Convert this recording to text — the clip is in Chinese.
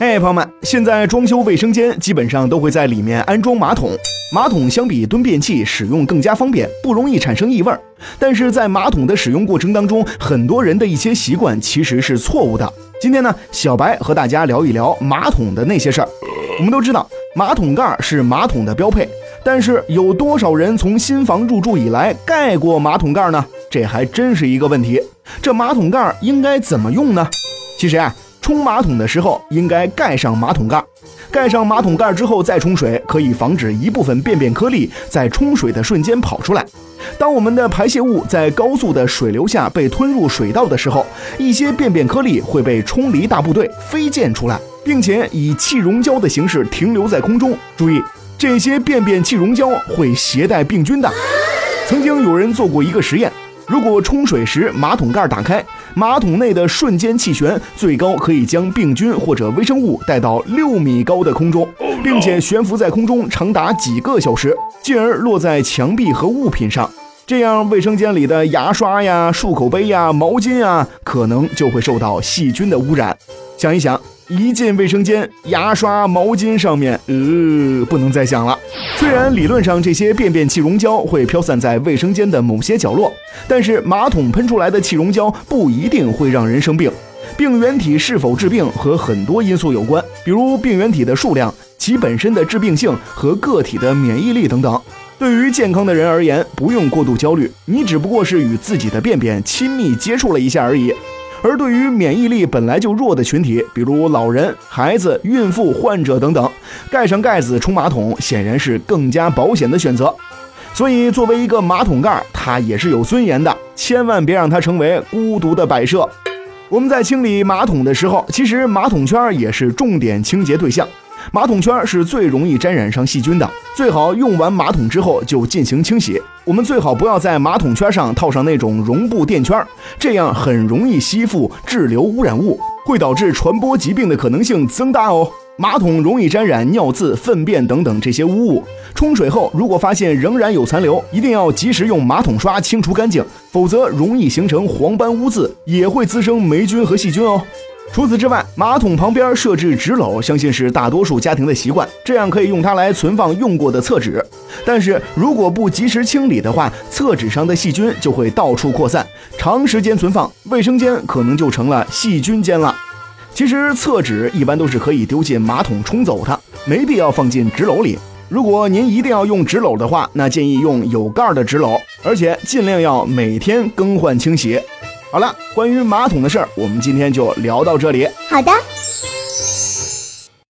哎，朋友们，现在装修卫生间基本上都会在里面安装马桶。马桶相比蹲便器使用更加方便，不容易产生异味。但是在马桶的使用过程当中，很多人的一些习惯其实是错误的。今天呢，小白和大家聊一聊马桶的那些事儿。我们都知道，马桶盖是马桶的标配，但是有多少人从新房入住以来盖过马桶盖呢？这还真是一个问题。这马桶盖应该怎么用呢？其实啊。冲马桶的时候应该盖上马桶盖，盖上马桶盖之后再冲水，可以防止一部分便便颗粒在冲水的瞬间跑出来。当我们的排泄物在高速的水流下被吞入水道的时候，一些便便颗粒会被冲离大部队飞溅出来，并且以气溶胶的形式停留在空中。注意，这些便便气溶胶会携带病菌的。曾经有人做过一个实验。如果冲水时马桶盖打开，马桶内的瞬间气旋最高可以将病菌或者微生物带到六米高的空中，并且悬浮在空中长达几个小时，进而落在墙壁和物品上。这样，卫生间里的牙刷呀、漱口杯呀、毛巾啊，可能就会受到细菌的污染。想一想。一进卫生间，牙刷、毛巾上面，呃，不能再想了。虽然理论上这些便便气溶胶会飘散在卫生间的某些角落，但是马桶喷出来的气溶胶不一定会让人生病。病原体是否致病和很多因素有关，比如病原体的数量、其本身的致病性和个体的免疫力等等。对于健康的人而言，不用过度焦虑，你只不过是与自己的便便亲密接触了一下而已。而对于免疫力本来就弱的群体，比如老人、孩子、孕妇、患者等等，盖上盖子冲马桶显然是更加保险的选择。所以，作为一个马桶盖，它也是有尊严的，千万别让它成为孤独的摆设。我们在清理马桶的时候，其实马桶圈也是重点清洁对象。马桶圈是最容易沾染上细菌的，最好用完马桶之后就进行清洗。我们最好不要在马桶圈上套上那种绒布垫圈，这样很容易吸附滞留污染物，会导致传播疾病的可能性增大哦。马桶容易沾染尿渍、粪便等等这些污物，冲水后如果发现仍然有残留，一定要及时用马桶刷清除干净，否则容易形成黄斑污渍，也会滋生霉菌和细菌哦。除此之外，马桶旁边设置纸篓，相信是大多数家庭的习惯，这样可以用它来存放用过的厕纸。但是如果不及时清理的话，厕纸上的细菌就会到处扩散，长时间存放，卫生间可能就成了细菌间了。其实厕纸一般都是可以丢进马桶冲走的，没必要放进纸篓里。如果您一定要用纸篓的话，那建议用有盖的纸篓，而且尽量要每天更换清洗。好了，关于马桶的事儿，我们今天就聊到这里。好的。